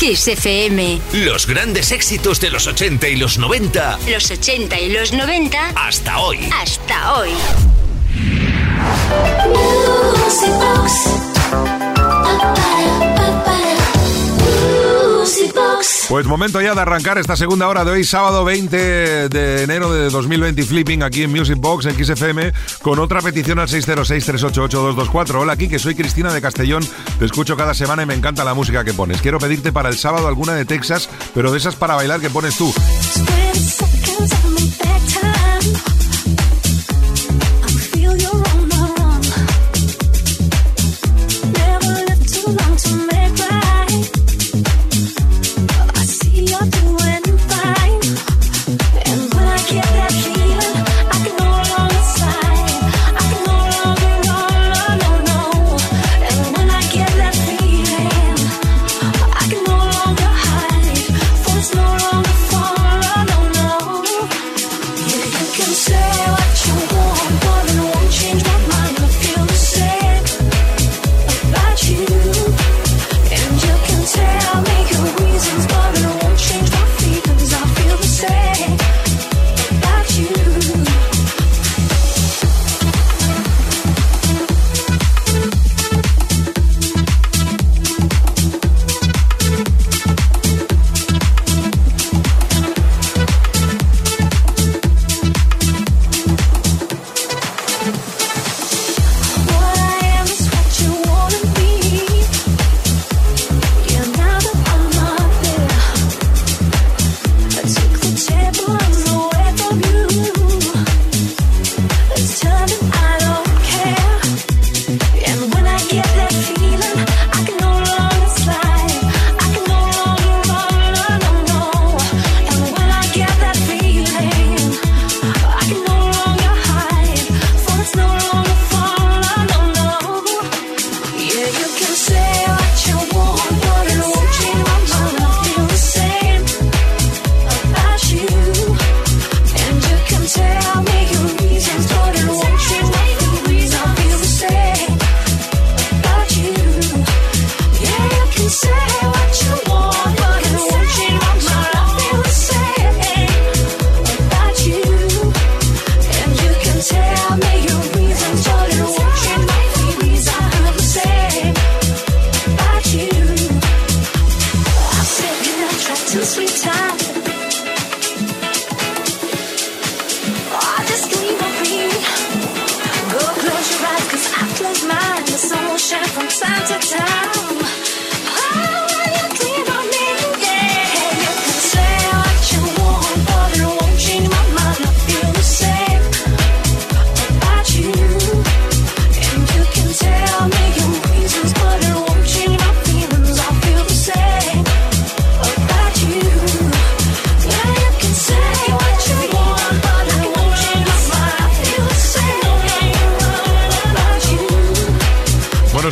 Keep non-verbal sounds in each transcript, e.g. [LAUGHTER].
Kiss FM. Los grandes éxitos de los 80 y los 90. Los 80 y los 90. Hasta hoy. Hasta hoy. Pues momento ya de arrancar esta segunda hora de hoy, sábado 20 de enero de 2020, Flipping aquí en Music Box en XFM con otra petición al 606-388-224. Hola, aquí que soy Cristina de Castellón. Te escucho cada semana y me encanta la música que pones. Quiero pedirte para el sábado alguna de Texas, pero de esas para bailar que pones tú.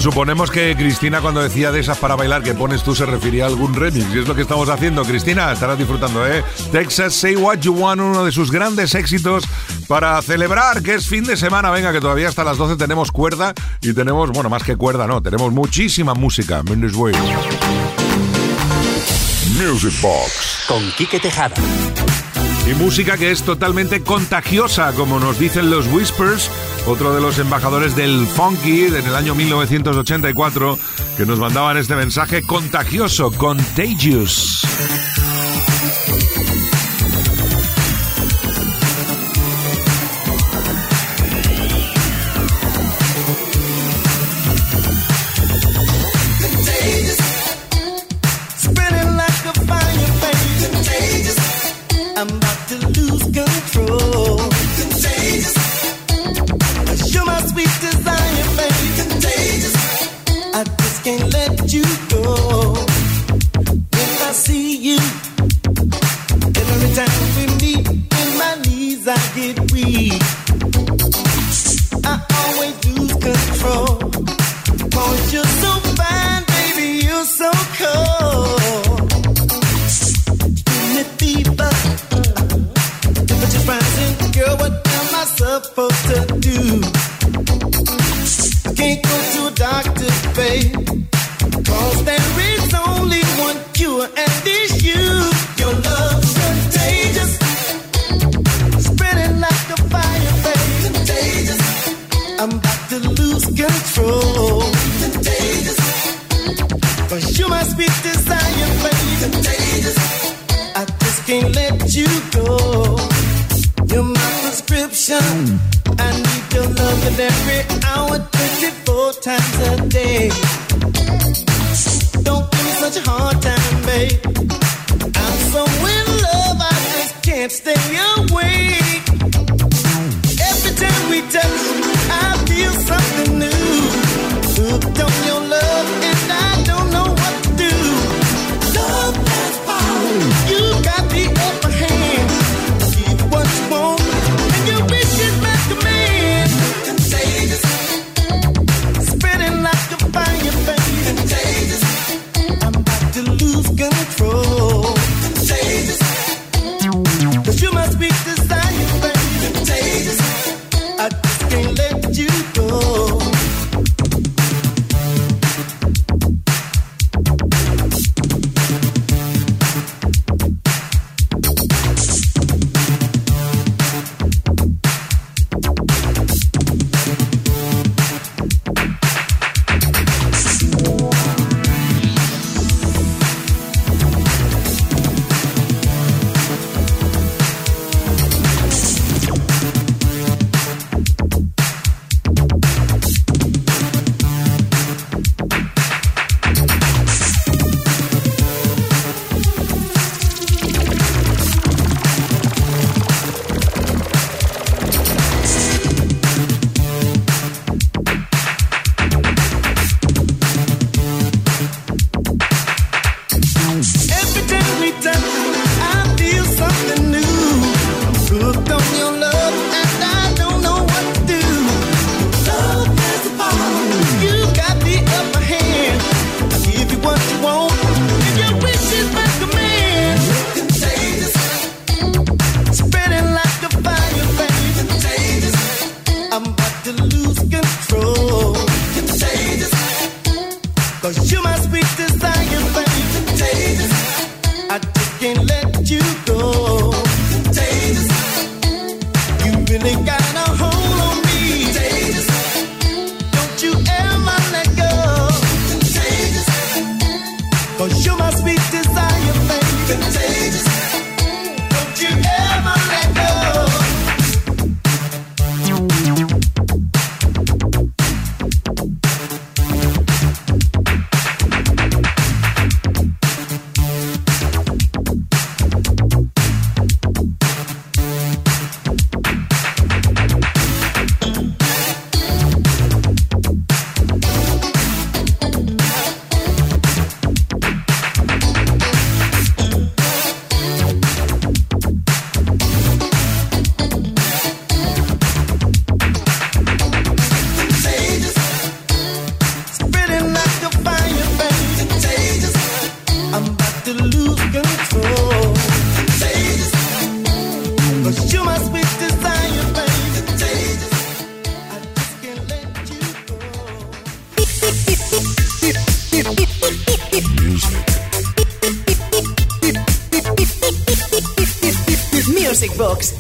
Suponemos que Cristina cuando decía de esas para bailar que pones tú se refería a algún remix y es lo que estamos haciendo. Cristina, estarás disfrutando, ¿eh? Texas Say What You Want, uno de sus grandes éxitos para celebrar que es fin de semana. Venga, que todavía hasta las 12 tenemos cuerda y tenemos, bueno, más que cuerda, no, tenemos muchísima música. Music Box con Quique Tejada. Y música que es totalmente contagiosa, como nos dicen los Whispers otro de los embajadores del funky en el año 1984, que nos mandaban este mensaje contagioso, contagious. times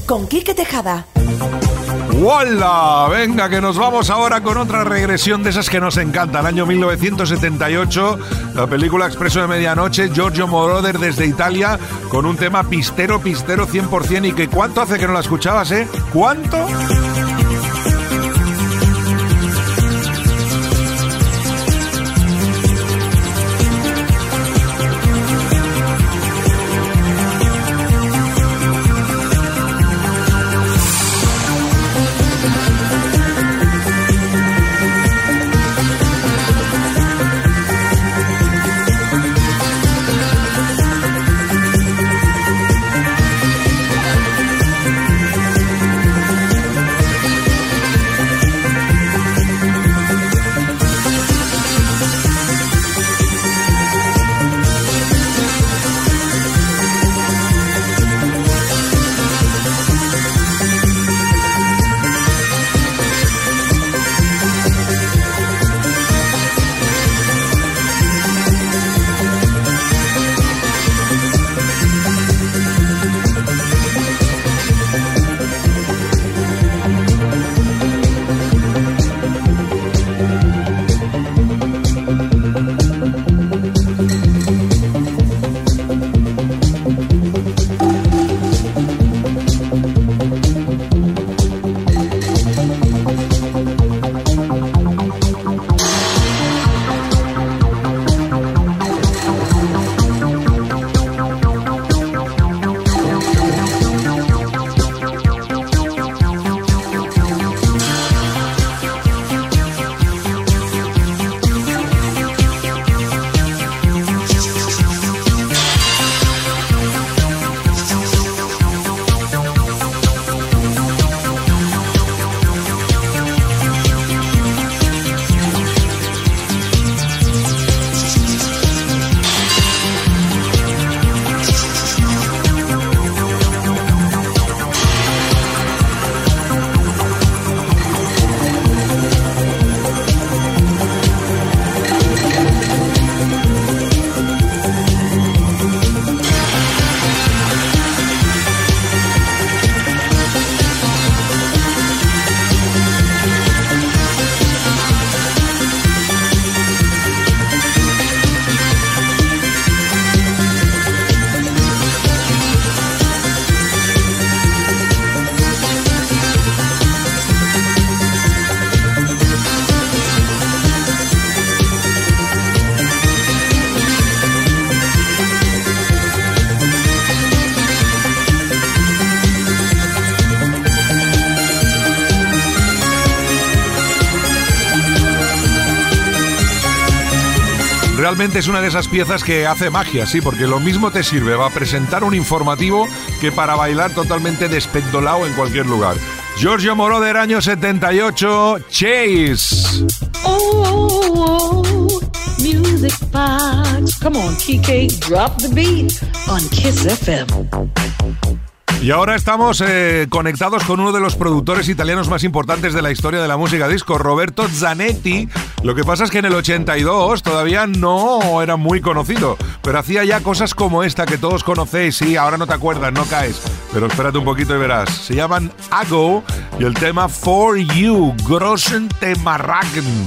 Con Quique Tejada. ¡Hola! Venga, que nos vamos ahora con otra regresión de esas que nos encantan. Año 1978, la película Expreso de Medianoche, Giorgio Moroder desde Italia, con un tema pistero, pistero 100%. ¿Y que cuánto hace que no la escuchabas, eh? ¿Cuánto? Realmente es una de esas piezas que hace magia, sí, porque lo mismo te sirve va a presentar un informativo que para bailar totalmente despendolado en cualquier lugar. Giorgio Moroder, año 78, Chase. Oh, oh, oh, music box. Come on, Kike, drop the beat on Kiss FM. Y ahora estamos eh, conectados con uno de los productores italianos más importantes de la historia de la música disco, Roberto Zanetti. Lo que pasa es que en el 82 todavía no era muy conocido, pero hacía ya cosas como esta que todos conocéis. Sí, ahora no te acuerdas, no caes, pero espérate un poquito y verás. Se llaman Ago y el tema For You, Grossen Temarragen.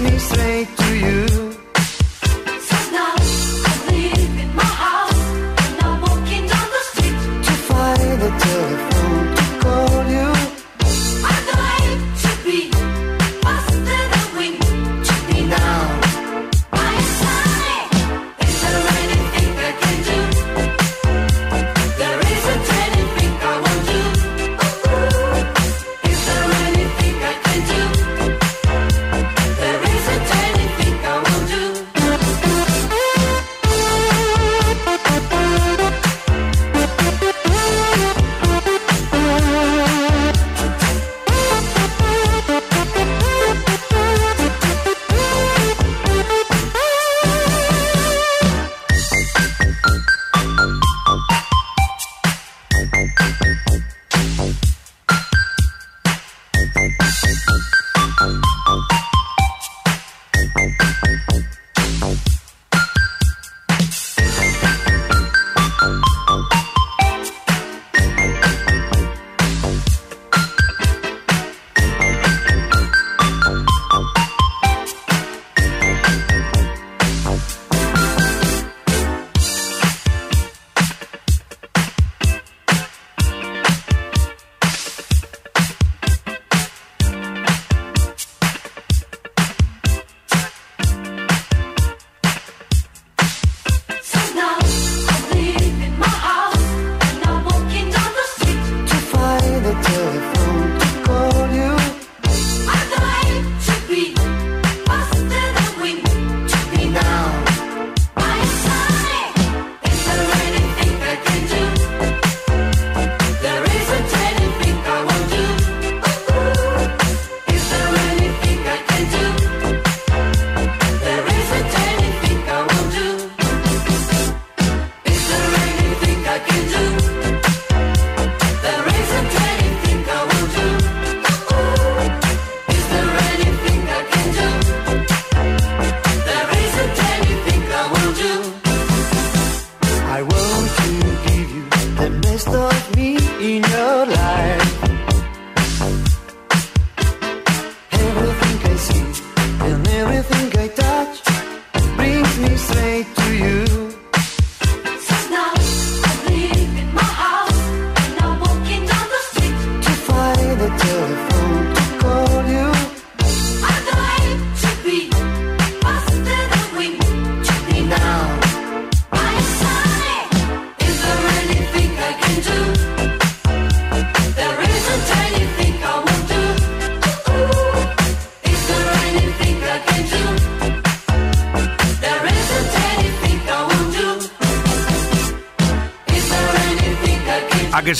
Me straight to you.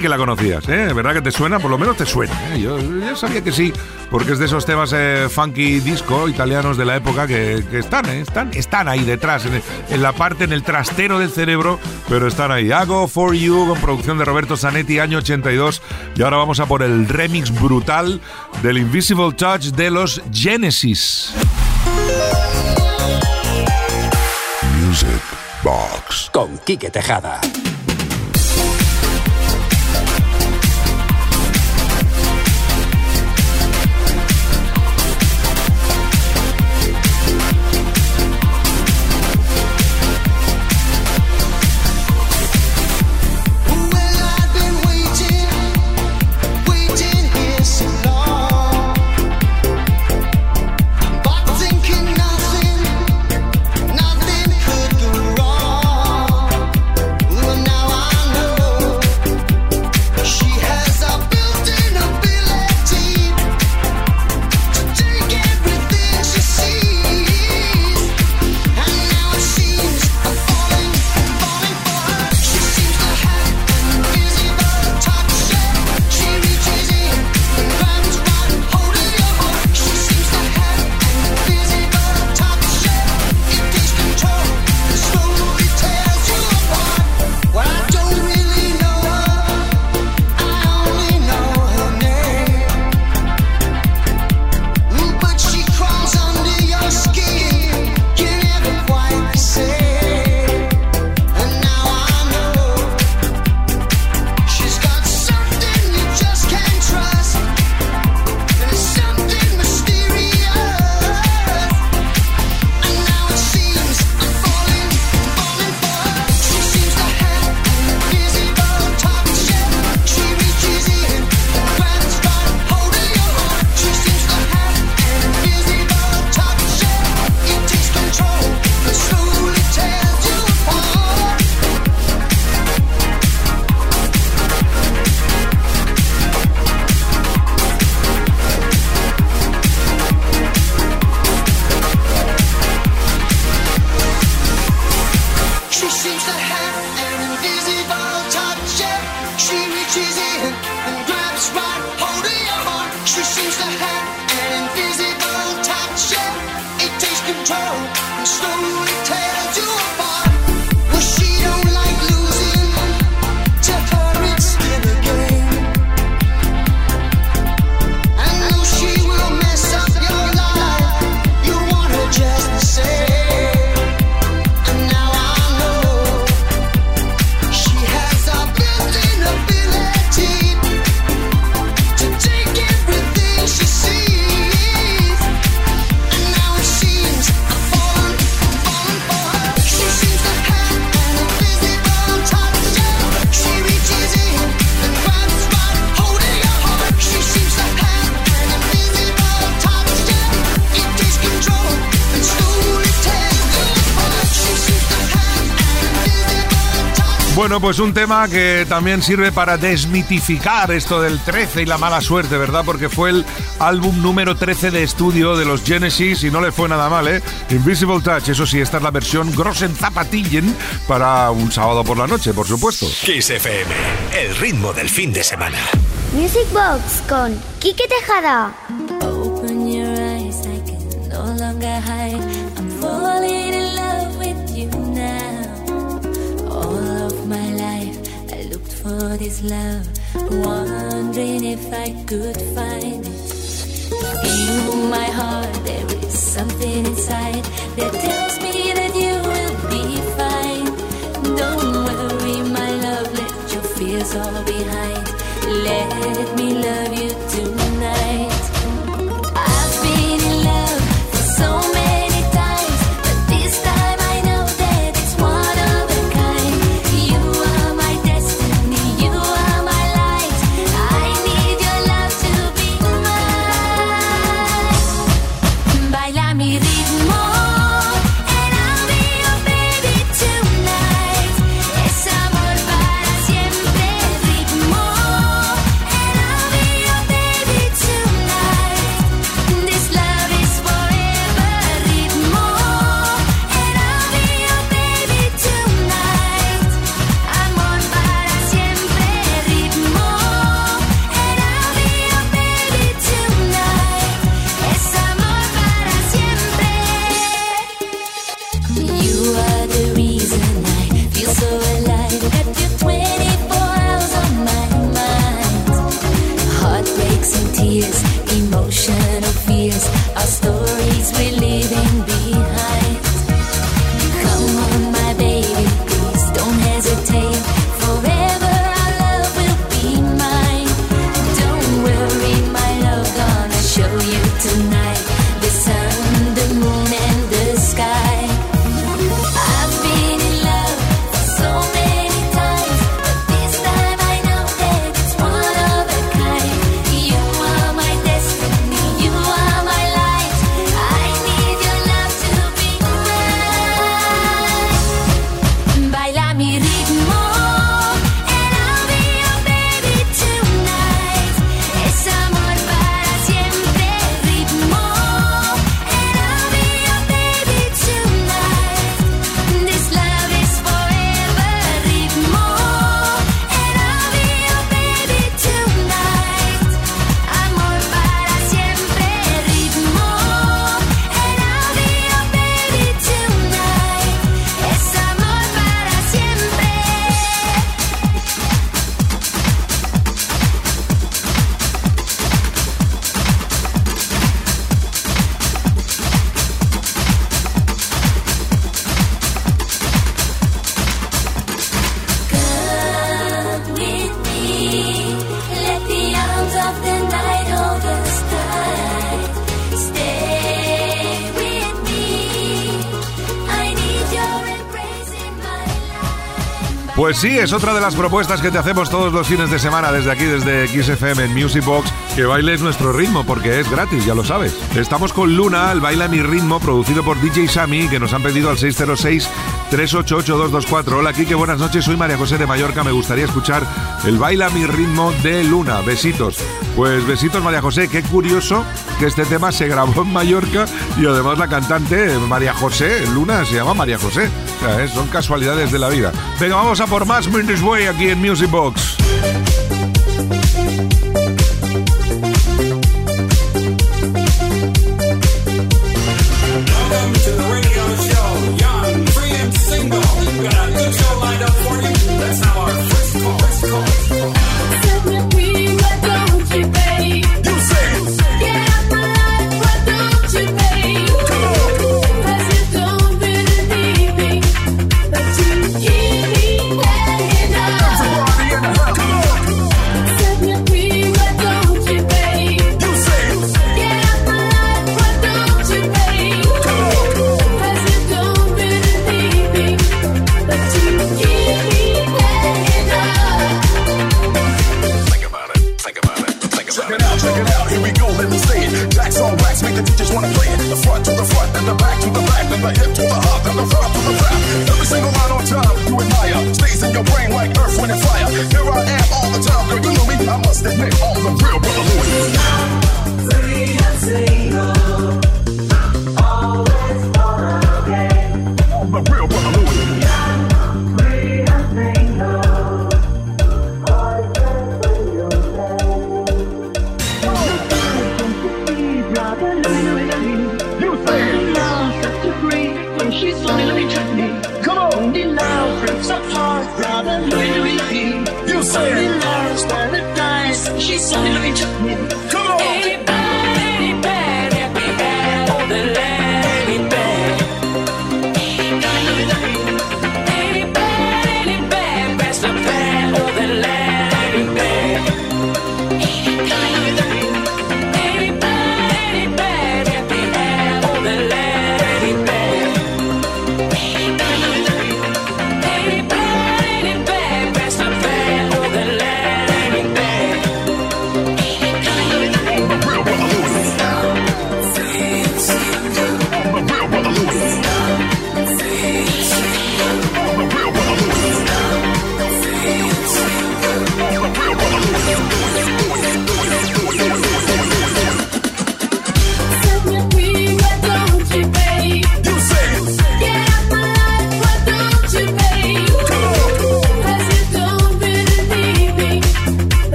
Sí que la conocías, ¿eh? ¿Verdad que te suena? Por lo menos te suena. ¿eh? Yo, yo sabía que sí, porque es de esos temas eh, funky disco italianos de la época que, que están, ¿eh? están, están ahí detrás, en, en la parte, en el trastero del cerebro, pero están ahí. Hago for You con producción de Roberto Zanetti, año 82. Y ahora vamos a por el remix brutal del Invisible Touch de los Genesis. Music Box. Con Quique Tejada. Bueno, pues un tema que también sirve para desmitificar esto del 13 y la mala suerte, ¿verdad? Porque fue el álbum número 13 de estudio de los Genesis y no le fue nada mal, ¿eh? Invisible Touch, eso sí, esta es la versión Grossen Zapatillen para un sábado por la noche, por supuesto. Kiss FM, el ritmo del fin de semana. Music Box con Quique Tejada. Open your eyes, I can no longer hide. This love, wondering if I could find it. In my heart, there is something inside that tells me that you will be fine. Don't worry, my love, let your fears all behind. Let me love you sí, es otra de las propuestas que te hacemos todos los fines de semana desde aquí, desde XFM en Music Box, que bailes nuestro ritmo, porque es gratis, ya lo sabes. Estamos con Luna, el Baila Mi Ritmo, producido por DJ Sammy, que nos han pedido al 606-388-224. Hola, Kike, buenas noches, soy María José de Mallorca, me gustaría escuchar el Baila Mi Ritmo de Luna. Besitos. Pues besitos, María José, qué curioso que este tema se grabó en Mallorca y además la cantante María José, Luna, se llama María José. O sea, ¿eh? son casualidades de la vida. Venga, vamos a por más Mendes Way aquí en Music Box. got a good show lined up for you. That's how our fire. Here I am all the time, girl, you know me. I must admit, all the real brother Louis.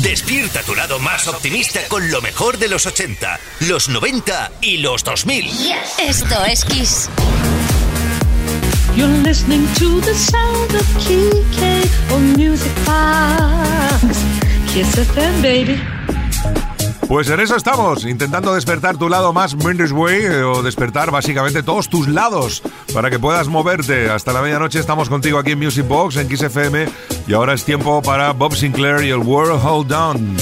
Despierta tu lado más optimista con lo mejor de los 80, los 90 y los 2000. Esto es Kiss. You're listening to the sound of Kike on Music Box. Kiss FM, baby. Pues en eso estamos, intentando despertar tu lado más Mendes Way eh, o despertar básicamente todos tus lados para que puedas moverte. Hasta la medianoche estamos contigo aquí en Music Box, en Kiss FM y ahora es tiempo para Bob Sinclair y el World Hold On.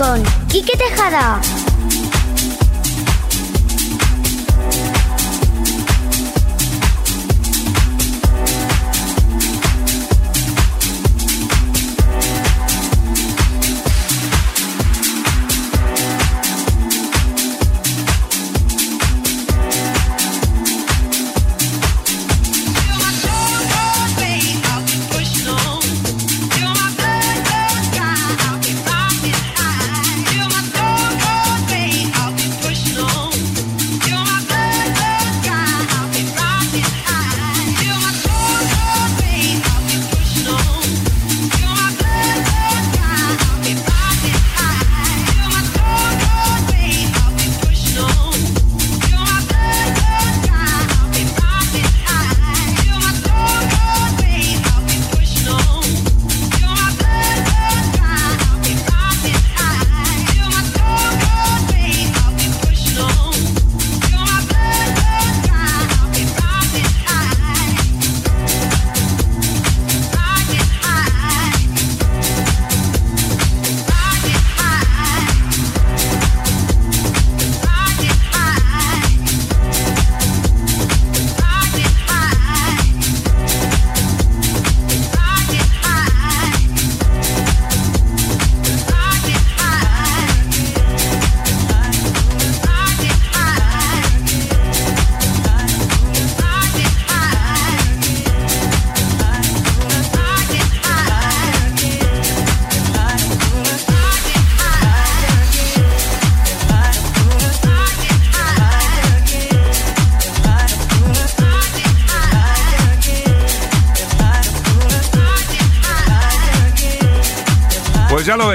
Con Quique Tejada.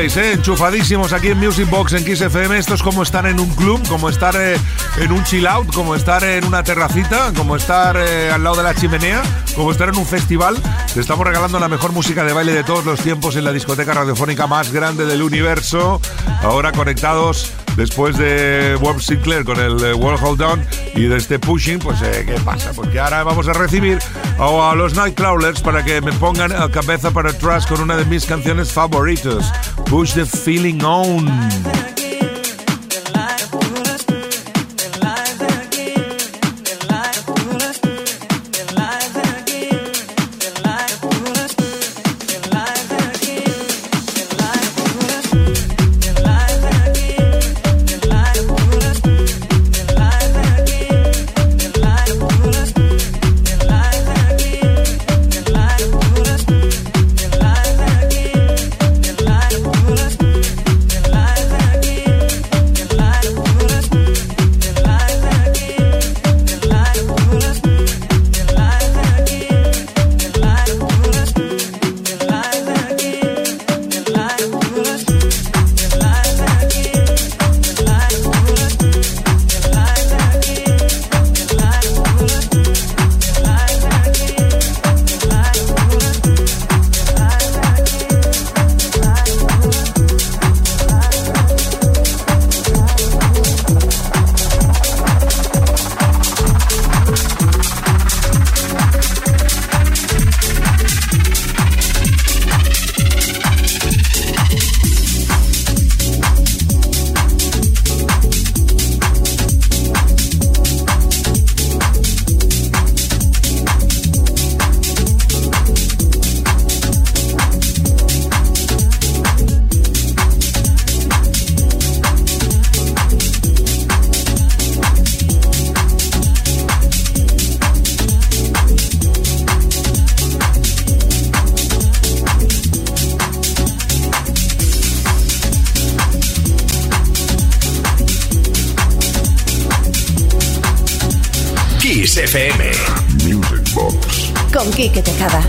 ¿Eh? enchufadísimos aquí en Music Box en Kiss FM. Esto es como estar en un club, como estar eh, en un chill out, como estar en una terracita, como estar eh, al lado de la chimenea, como estar en un festival. Te estamos regalando la mejor música de baile de todos los tiempos en la discoteca radiofónica más grande del universo. Ahora conectados después de Bob Sinclair con el World Hold On y de este Pushing, pues ¿qué pasa? Porque ahora vamos a recibir a, a los Nightcrawlers para que me pongan a cabeza para atrás con una de mis canciones favoritas, Push the Feeling On. FM. Music Box. Con Quique Tejada.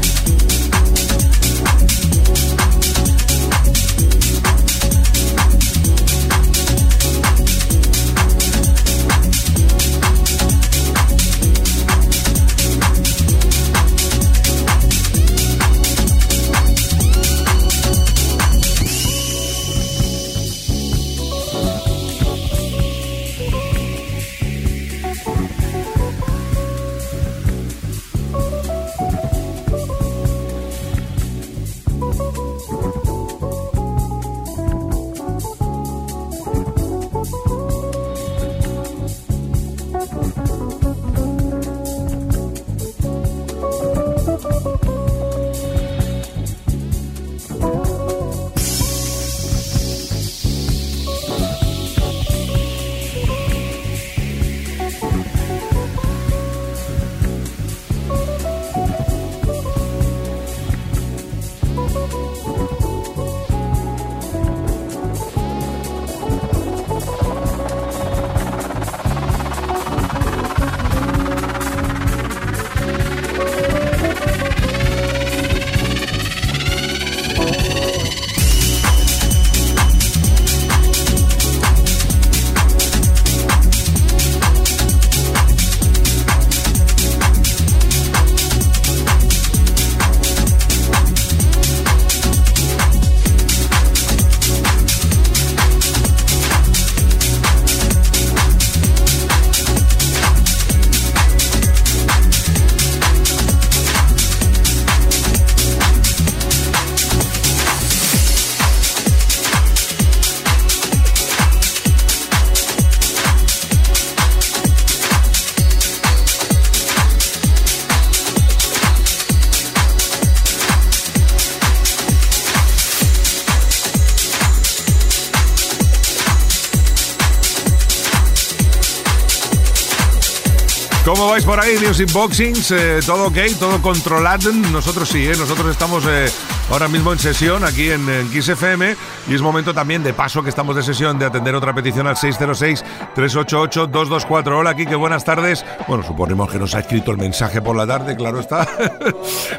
Por ahí, Music Boxings? Eh, ¿Todo ok? ¿Todo controlado? Nosotros sí, ¿eh? Nosotros estamos eh, ahora mismo en sesión aquí en, en Kiss FM y es momento también de paso que estamos de sesión de atender otra petición al 606-388-224. Hola, Kike, buenas tardes. Bueno, suponemos que nos ha escrito el mensaje por la tarde, claro está. [LAUGHS]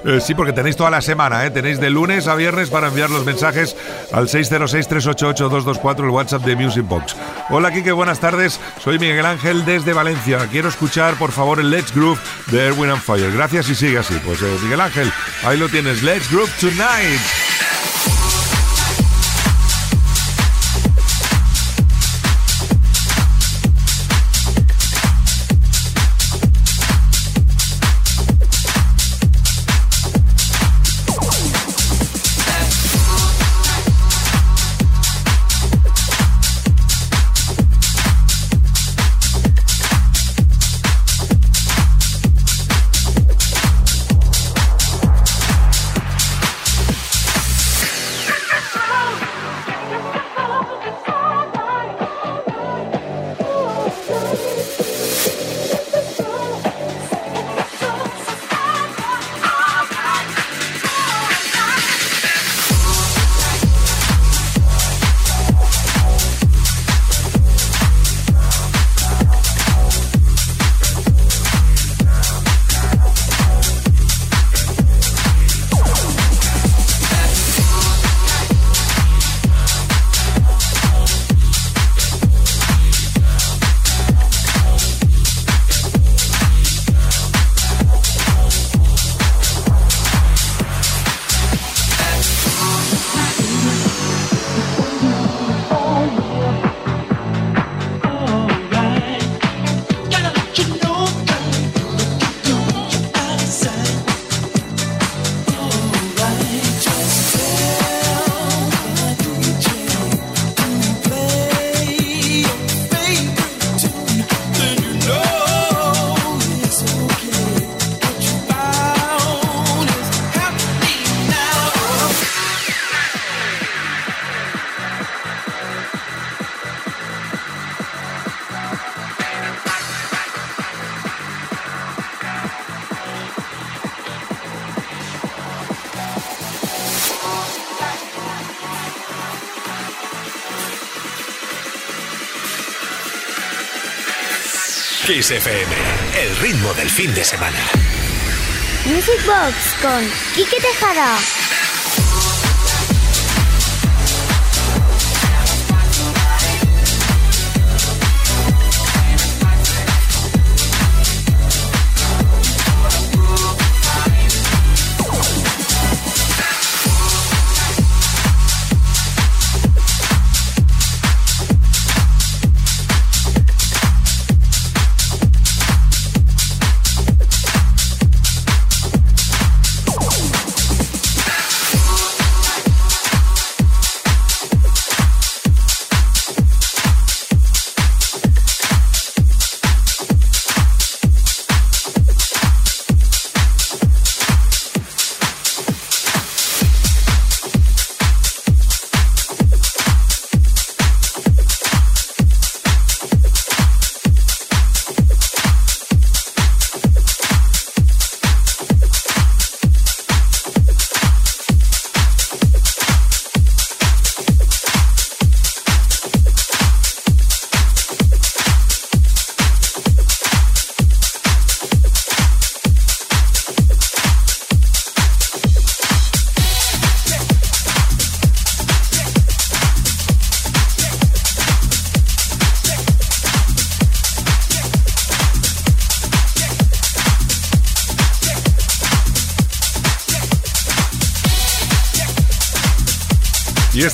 Eh, sí, porque tenéis toda la semana, ¿eh? Tenéis de lunes a viernes para enviar los mensajes al 606-388-224, el WhatsApp de Music Box. Hola, Kike, buenas tardes. Soy Miguel Ángel desde Valencia. Quiero escuchar, por favor, el Let's Groove de Erwin and Fire. Gracias y sigue así. Pues eh, Miguel Ángel, ahí lo tienes. Let's Groove Tonight. Kiss FM, el ritmo del fin de semana. Music Box con Quique Tejada.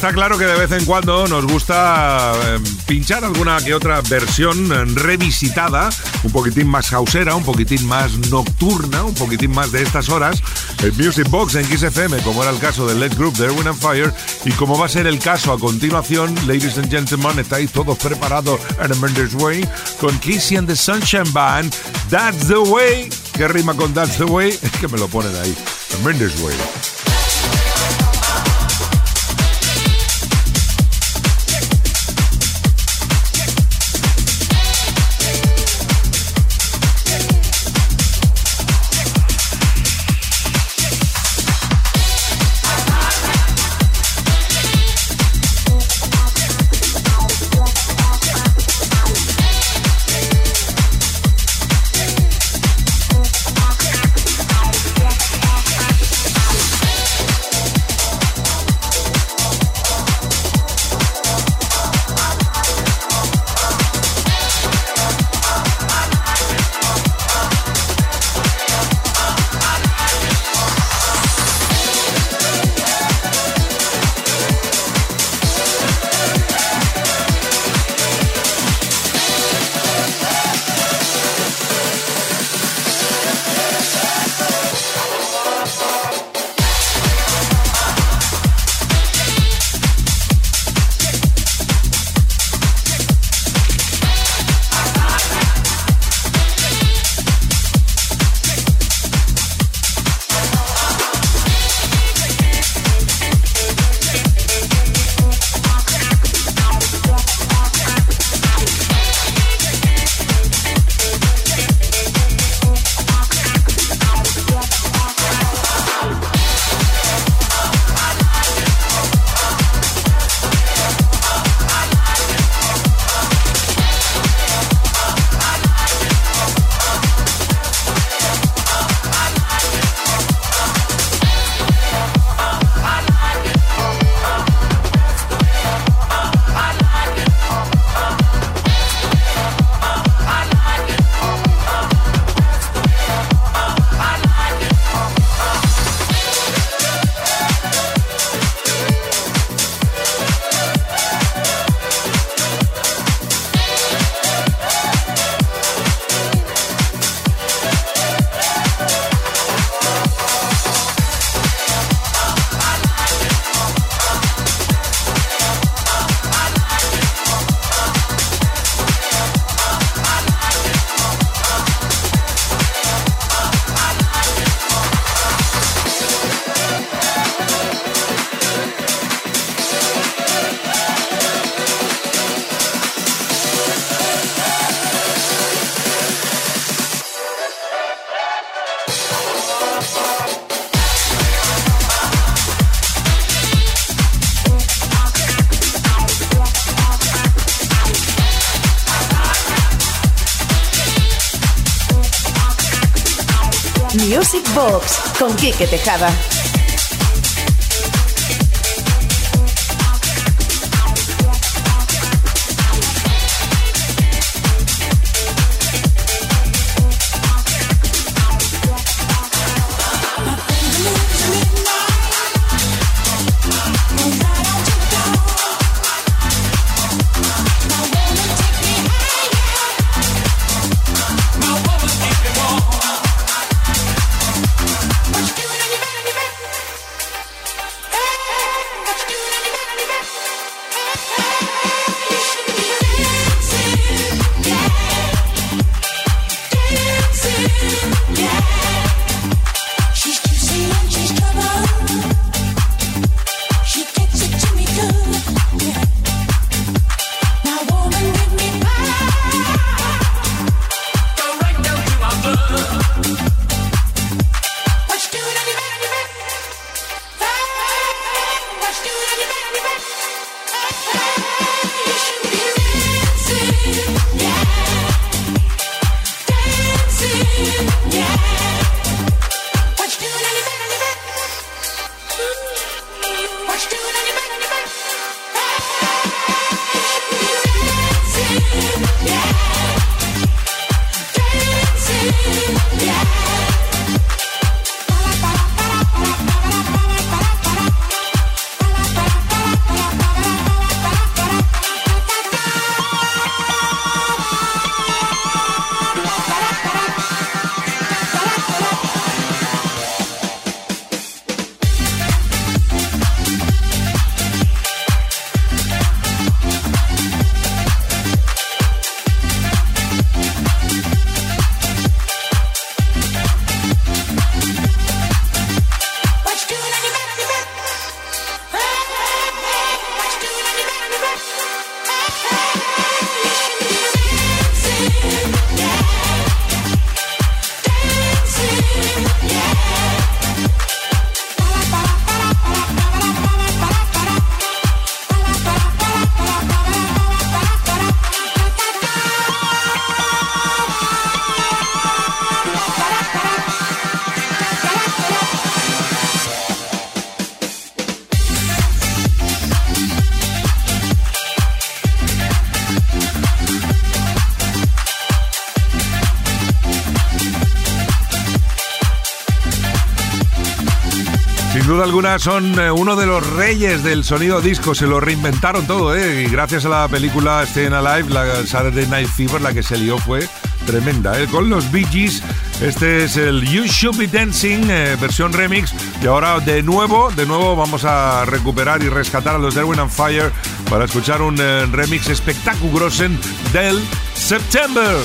Está claro que de vez en cuando nos gusta eh, pinchar alguna que otra versión eh, revisitada, un poquitín más hausera, un poquitín más nocturna, un poquitín más de estas horas, el Music Box en Kiss FM, como era el caso del Let's Group de Erwin and Fire, y como va a ser el caso a continuación, ladies and gentlemen, estáis todos preparados en a Mendes Way, con Kissy and the Sunshine Band, That's the Way, ¿qué rima con That's the Way? [LAUGHS] Es que me lo ponen ahí, a Mendes Way. Box con Quique Tejada. Duda alguna son eh, uno de los reyes del sonido disco, se lo reinventaron todo, ¿eh? Y gracias a la película Staying Alive, la Saturday Night Fever, la que se lió fue tremenda, ¿eh? Con los Bee Gees, este es el You Should Be Dancing, eh, versión remix, y ahora de nuevo, de nuevo vamos a recuperar y rescatar a los Erwin and Fire para escuchar un eh, remix espectaculosen del September.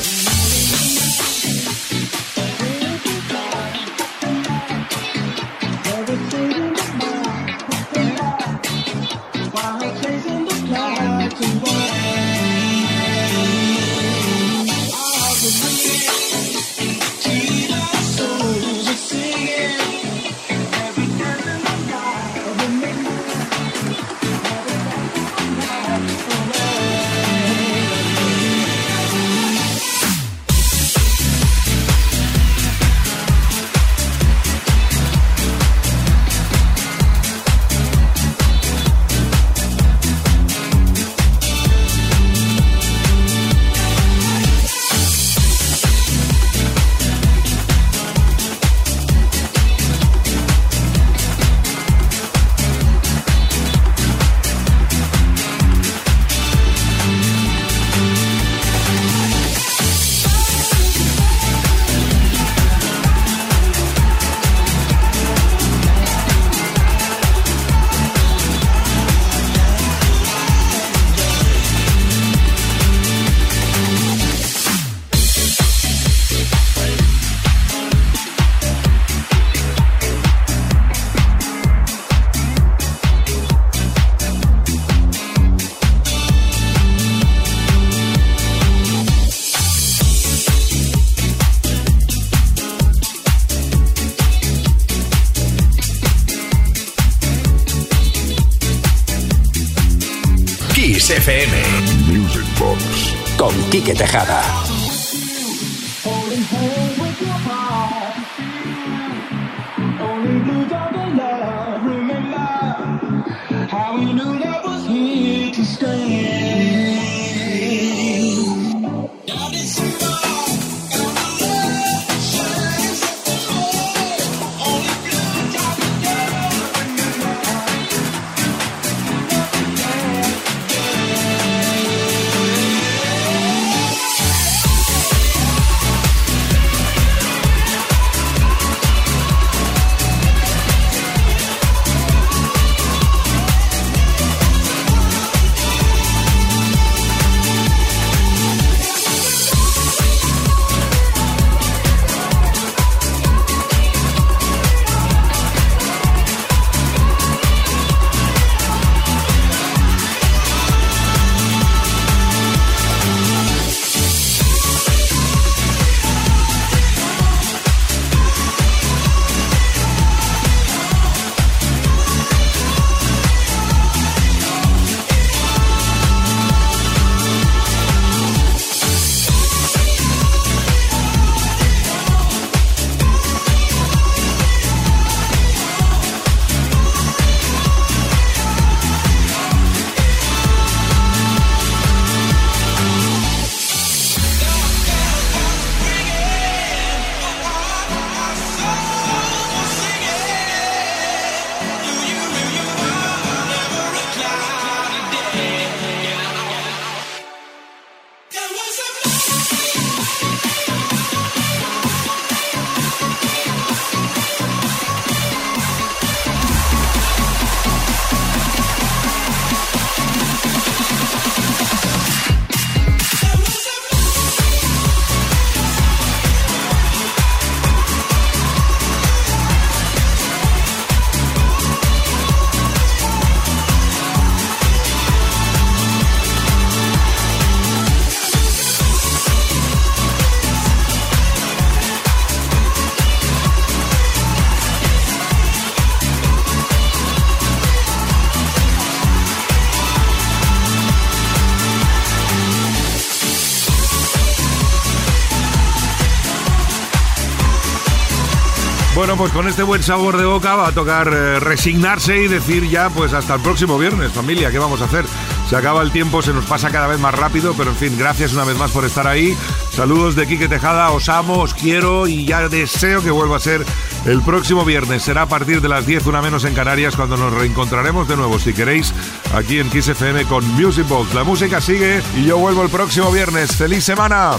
Enrique Tejada. How we knew was here to stay. Pues con este buen sabor de boca va a tocar eh, resignarse y decir ya, pues hasta el próximo viernes, familia, ¿qué vamos a hacer? Se acaba el tiempo, se nos pasa cada vez más rápido, pero en fin, gracias una vez más por estar ahí. Saludos de Quique Tejada, os amo, os quiero y ya deseo que vuelva a ser el próximo viernes. Será a partir de las 10, una menos en Canarias, cuando nos reencontraremos de nuevo, si queréis, aquí en Kiss FM con Music Box. La música sigue y yo vuelvo el próximo viernes. ¡Feliz semana!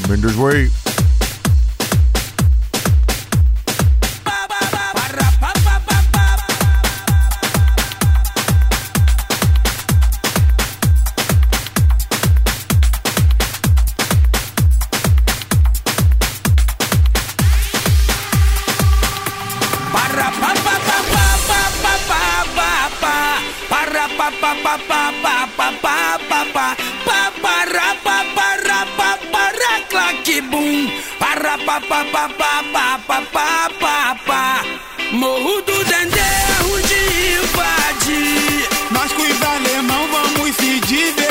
Pa pa pa pa pa pa pa pa pa Morro do Dendê onde invadir Nós com os alemão vamos se divertir.